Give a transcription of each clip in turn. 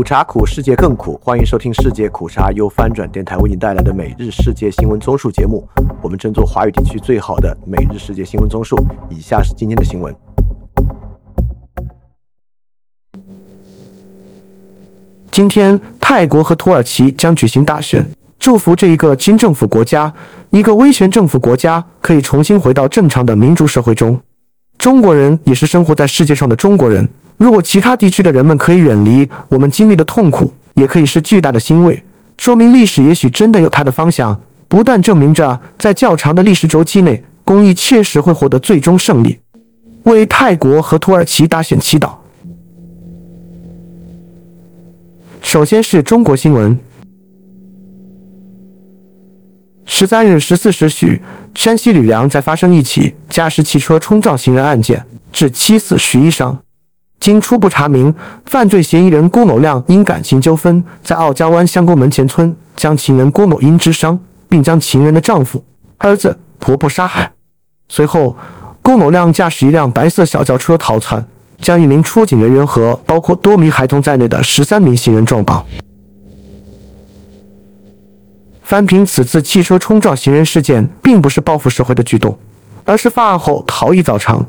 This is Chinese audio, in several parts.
苦茶苦，世界更苦。欢迎收听世界苦茶由翻转电台为您带来的每日世界新闻综述节目。我们争做华语地区最好的每日世界新闻综述。以下是今天的新闻。今天，泰国和土耳其将举行大选，祝福这一个新政府国家，一个威权政府国家可以重新回到正常的民主社会中。中国人也是生活在世界上的中国人。如果其他地区的人们可以远离我们经历的痛苦，也可以是巨大的欣慰，说明历史也许真的有它的方向，不断证明着在较长的历史周期内，公益确实会获得最终胜利。为泰国和土耳其大选祈祷。首先是中国新闻。十三日十四时许，山西吕梁在发生一起驾驶汽车冲撞行人案件，致七死十一伤。经初步查明，犯罪嫌疑人郭某亮因感情纠纷，在傲江湾乡沟门前村将情人郭某英致伤，并将情人的丈夫、儿子、婆婆杀害。随后，郭某亮驾驶一辆白色小轿车逃窜，将一名出警人员和包括多名孩童在内的十三名行人撞爆。翻评此次汽车冲撞行人事件，并不是报复社会的举动，而是犯案后逃逸早长。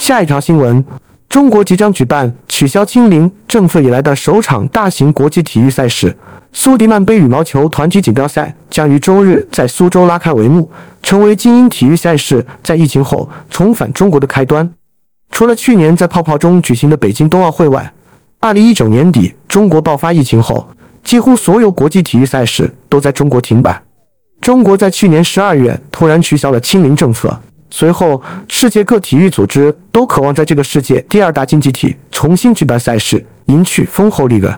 下一条新闻：中国即将举办取消清零政策以来的首场大型国际体育赛事——苏迪曼杯羽毛球团体锦标赛，将于周日在苏州拉开帷幕，成为精英体育赛事在疫情后重返中国的开端。除了去年在泡泡中举行的北京冬奥会外，2019年底中国爆发疫情后，几乎所有国际体育赛事都在中国停摆。中国在去年12月突然取消了清零政策。随后，世界各体育组织都渴望在这个世界第二大经济体重新举办赛事，赢取丰厚利润。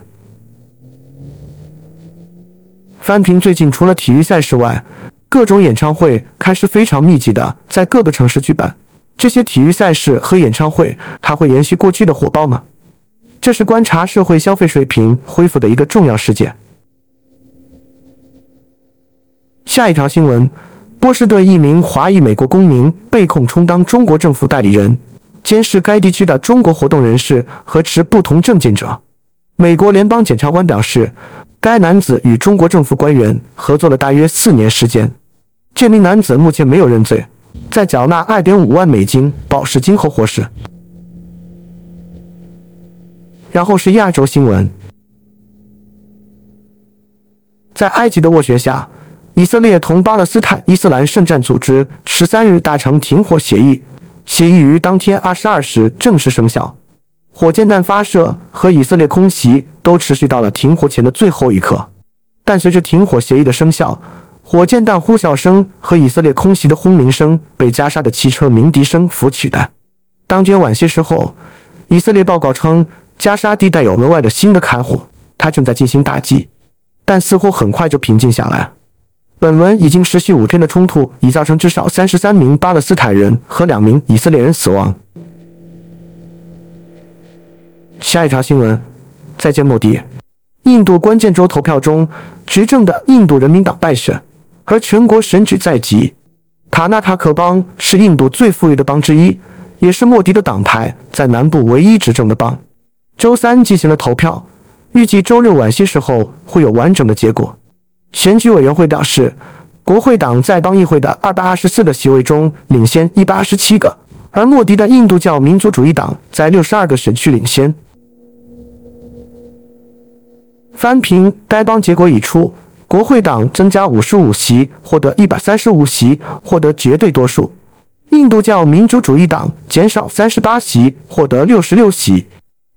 翻平最近除了体育赛事外，各种演唱会开始非常密集的在各个城市举办。这些体育赛事和演唱会，还会延续过去的火爆吗？这是观察社会消费水平恢复的一个重要事件。下一条新闻。波士顿一名华裔美国公民被控充当中国政府代理人，监视该地区的中国活动人士和持不同证件者。美国联邦检察官表示，该男子与中国政府官员合作了大约四年时间。这名男子目前没有认罪，在缴纳二点五万美金保释金后获释。然后是亚洲新闻，在埃及的斡旋下。以色列同巴勒斯坦伊斯兰圣战组织十三日达成停火协议，协议于当天二十二时正式生效。火箭弹发射和以色列空袭都持续到了停火前的最后一刻，但随着停火协议的生效，火箭弹呼啸声和以色列空袭的轰鸣声被加沙的汽车鸣笛声所取代。当天晚些时候，以色列报告称，加沙地带有额外的新的开火，它正在进行打击，但似乎很快就平静下来。本轮已经持续五天的冲突已造成至少三十三名巴勒斯坦人和两名以色列人死亡。下一条新闻：再见莫迪。印度关键州投票中，执政的印度人民党败选，而全国选举在即。塔纳塔克邦是印度最富裕的邦之一，也是莫迪的党派在南部唯一执政的邦。周三进行了投票，预计周六晚些时候会有完整的结果。选举委员会表示，国会党在邦议会的二百二十四个席位中领先一百二十七个，而莫迪的印度教民族主义党在六十二个选区领先。翻评该邦结果已出，国会党增加五十五席，获得一百三十五席，获得绝对多数；印度教民族主义党减少三十八席，获得六十六席。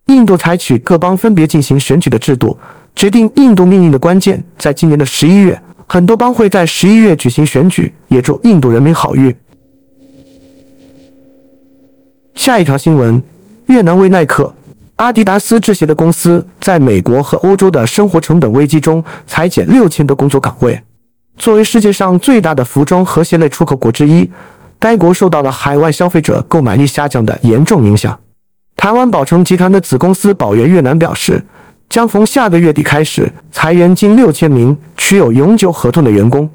印度采取各邦分别进行选举的制度。决定印度命运的关键，在今年的十一月，很多邦会在十一月举行选举，也祝印度人民好运。下一条新闻：越南为耐克、阿迪达斯制鞋的公司在美国和欧洲的生活成本危机中裁减六千个工作岗位。作为世界上最大的服装和鞋类出口国之一，该国受到了海外消费者购买力下降的严重影响。台湾宝成集团的子公司宝源越南表示。将从下个月底开始裁员近六千名持有永久合同的员工。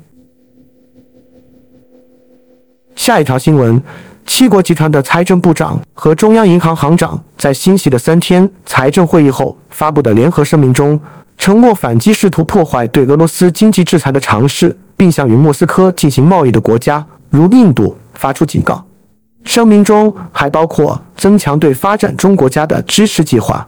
下一条新闻：七国集团的财政部长和中央银行行长在新系的三天财政会议后发布的联合声明中，承诺反击试图破坏对俄罗斯经济制裁的尝试，并向与莫斯科进行贸易的国家，如印度发出警告。声明中还包括增强对发展中国家的支持计划。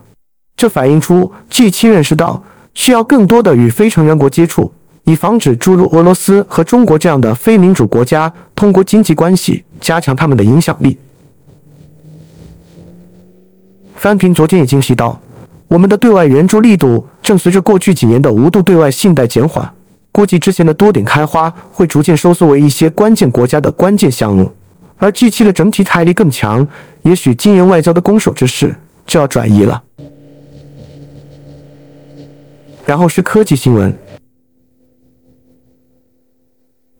这反映出 G7 认识到需要更多的与非成员国接触，以防止诸如俄罗斯和中国这样的非民主国家通过经济关系加强他们的影响力。翻平昨天已经提到，我们的对外援助力度正随着过去几年的无度对外信贷减缓，估计之前的多点开花会逐渐收缩为一些关键国家的关键项目。而 G7 的整体财力更强，也许经营外交的攻守之势就要转移了。然后是科技新闻，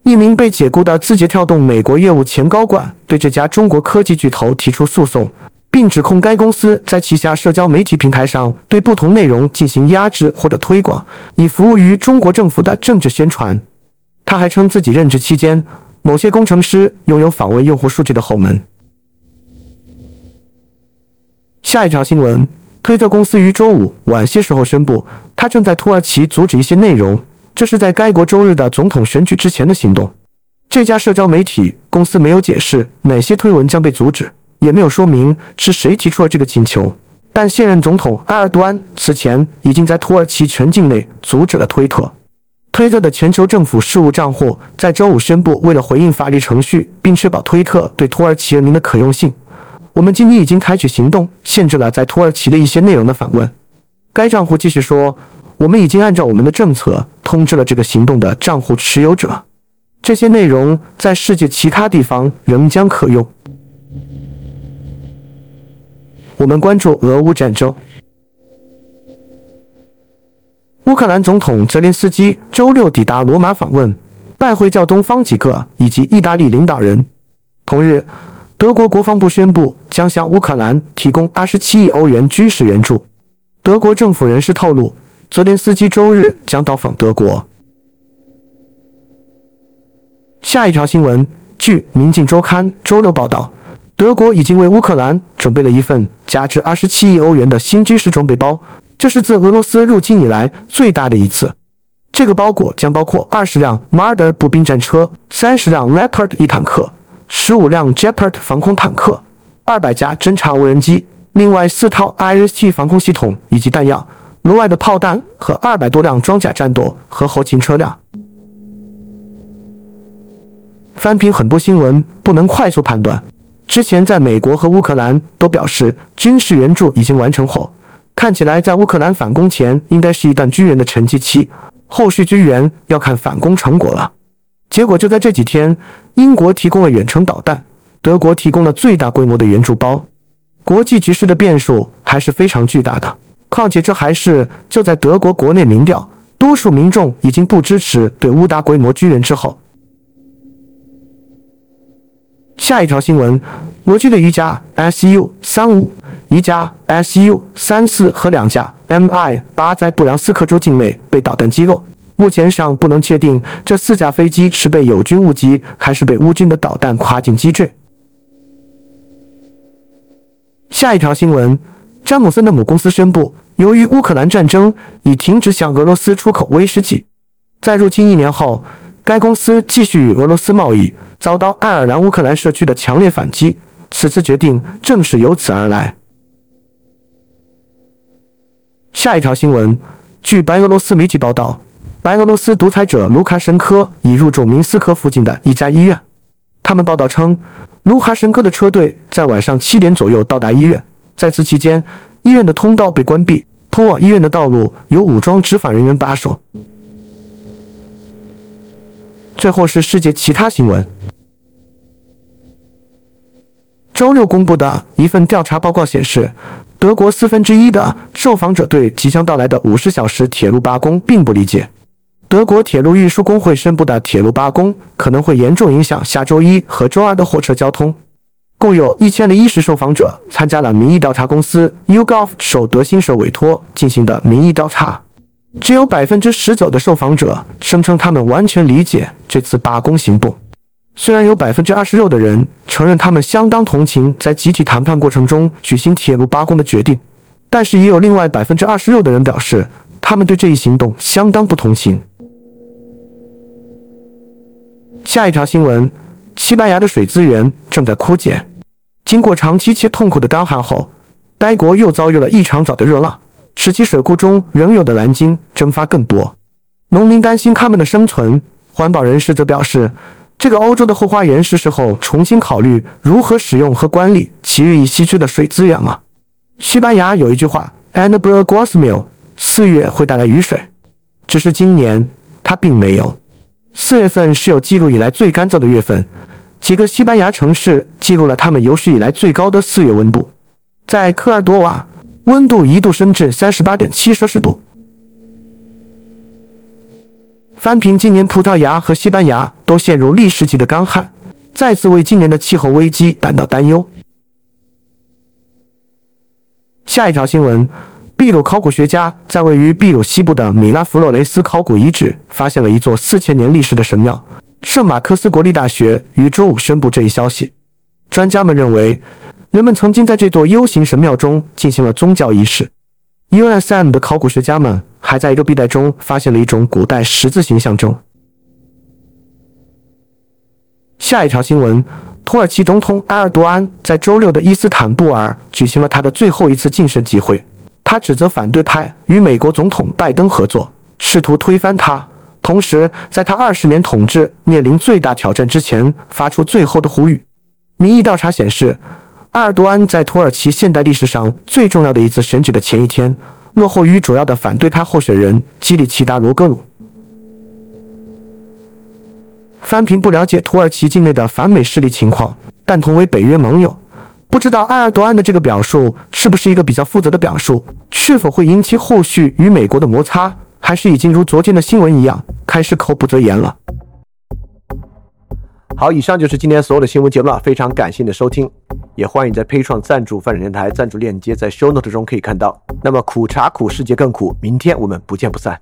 一名被解雇的字节跳动美国业务前高管对这家中国科技巨头提出诉讼，并指控该公司在旗下社交媒体平台上对不同内容进行压制或者推广，以服务于中国政府的政治宣传。他还称自己任职期间。某些工程师拥有访问用户数据的后门。下一条新闻：推特公司于周五晚些时候宣布，他正在土耳其阻止一些内容，这是在该国周日的总统选举之前的行动。这家社交媒体公司没有解释哪些推文将被阻止，也没有说明是谁提出了这个请求。但现任总统埃尔多安此前已经在土耳其全境内阻止了推特。推特的全球政府事务账户在周五宣布，为了回应法律程序，并确保推特对土耳其人民的可用性，我们今天已经采取行动，限制了在土耳其的一些内容的访问。该账户继续说：“我们已经按照我们的政策通知了这个行动的账户持有者，这些内容在世界其他地方仍将可用。”我们关注俄乌战争。乌克兰总统泽连斯基周六抵达罗马访问，拜会教东方几个以及意大利领导人。同日，德国国防部宣布将向乌克兰提供二十七亿欧元军事援助。德国政府人士透露，泽连斯基周日将到访德国。下一条新闻，据《民进周刊》周六报道，德国已经为乌克兰准备了一份价值二十七亿欧元的新军事装备包。这是自俄罗斯入侵以来最大的一次。这个包裹将包括二十辆 Marder 步兵战车、三十辆 Leopard 一坦克、十五辆 j e p a r d 防空坦克、二百架侦察无人机，另外四套 IRIS-T 防空系统以及弹药，额外的炮弹和二百多辆装甲战斗和后勤车辆。翻评很多新闻不能快速判断。之前在美国和乌克兰都表示军事援助已经完成后。看起来，在乌克兰反攻前，应该是一段军援的沉寂期，后续军援要看反攻成果了。结果就在这几天，英国提供了远程导弹，德国提供了最大规模的援助包。国际局势的变数还是非常巨大的。况且这还是就在德国国内民调多数民众已经不支持对乌大规模军援之后。下一条新闻，俄军的一架 Su 三五。一架 Su 三四和两架 Mi 八在布良斯克州境内被导弹击落，目前尚不能确定这四架飞机是被友军误击，还是被乌军的导弹跨境击坠。下一条新闻，詹姆森的母公司宣布，由于乌克兰战争已停止向俄罗斯出口威士忌，在入侵一年后，该公司继续与俄罗斯贸易，遭到爱尔兰乌克兰社区的强烈反击。此次决定正是由此而来。下一条新闻，据白俄罗斯媒体报道，白俄罗斯独裁者卢卡申科已入住明斯克附近的一家医院。他们报道称，卢卡申科的车队在晚上七点左右到达医院，在此期间，医院的通道被关闭，通往医院的道路由武装执法人员把守。最后是世界其他新闻。周六公布的一份调查报告显示。德国四分之一的受访者对即将到来的五十小时铁路罢工并不理解。德国铁路运输工会宣布的铁路罢工可能会严重影响下周一和周二的火车交通。共有一千零一十受访者参加了民意调查公司 YouGov 受德新社委托进行的民意调查，只有百分之十九的受访者声称他们完全理解这次罢工行动。虽然有百分之二十六的人承认他们相当同情在集体谈判过程中举行铁路罢工的决定，但是也有另外百分之二十六的人表示，他们对这一行动相当不同情。下一条新闻：西班牙的水资源正在枯竭。经过长期且痛苦的干旱后，该国又遭遇了异常早的热浪，使其水库中仍有的蓝鲸蒸发更多。农民担心它们的生存，环保人士则表示。这个欧洲的后花园是时候重新考虑如何使用和管理其日益稀缺的水资源了。西班牙有一句话：“And b r a g o s m i l 四月会带来雨水，只是今年它并没有。四月份是有记录以来最干燥的月份，几个西班牙城市记录了他们有史以来最高的四月温度。在科尔多瓦，温度一度升至三十八点七摄氏度。翻评今年葡萄牙和西班牙都陷入历史级的干旱，再次为今年的气候危机感到担忧。下一条新闻：秘鲁考古学家在位于秘鲁西部的米拉弗洛雷斯考古遗址发现了一座四千年历史的神庙。圣马克思国立大学于周五宣布这一消息。专家们认为，人们曾经在这座 U 型神庙中进行了宗教仪式。USM 的考古学家们还在一个壁带中发现了一种古代十字形象征。下一条新闻：土耳其总统埃尔多安在周六的伊斯坦布尔举行了他的最后一次晋升集会。他指责反对派与美国总统拜登合作，试图推翻他，同时在他二十年统治面临最大挑战之前，发出最后的呼吁。民意调查显示。埃尔多安在土耳其现代历史上最重要的一次选举的前一天，落后于主要的反对派候选人基里奇达罗格鲁。翻平不了解土耳其境内的反美势力情况，但同为北约盟友，不知道埃尔多安的这个表述是不是一个比较负责的表述，是否会引起后续与美国的摩擦，还是已经如昨天的新闻一样开始口不择言了？好，以上就是今天所有的新闻节目了，非常感谢你的收听。也欢迎在 Pay 创赞助范展电台赞助链接，在 Show Note 中可以看到。那么苦茶苦，世界更苦，明天我们不见不散。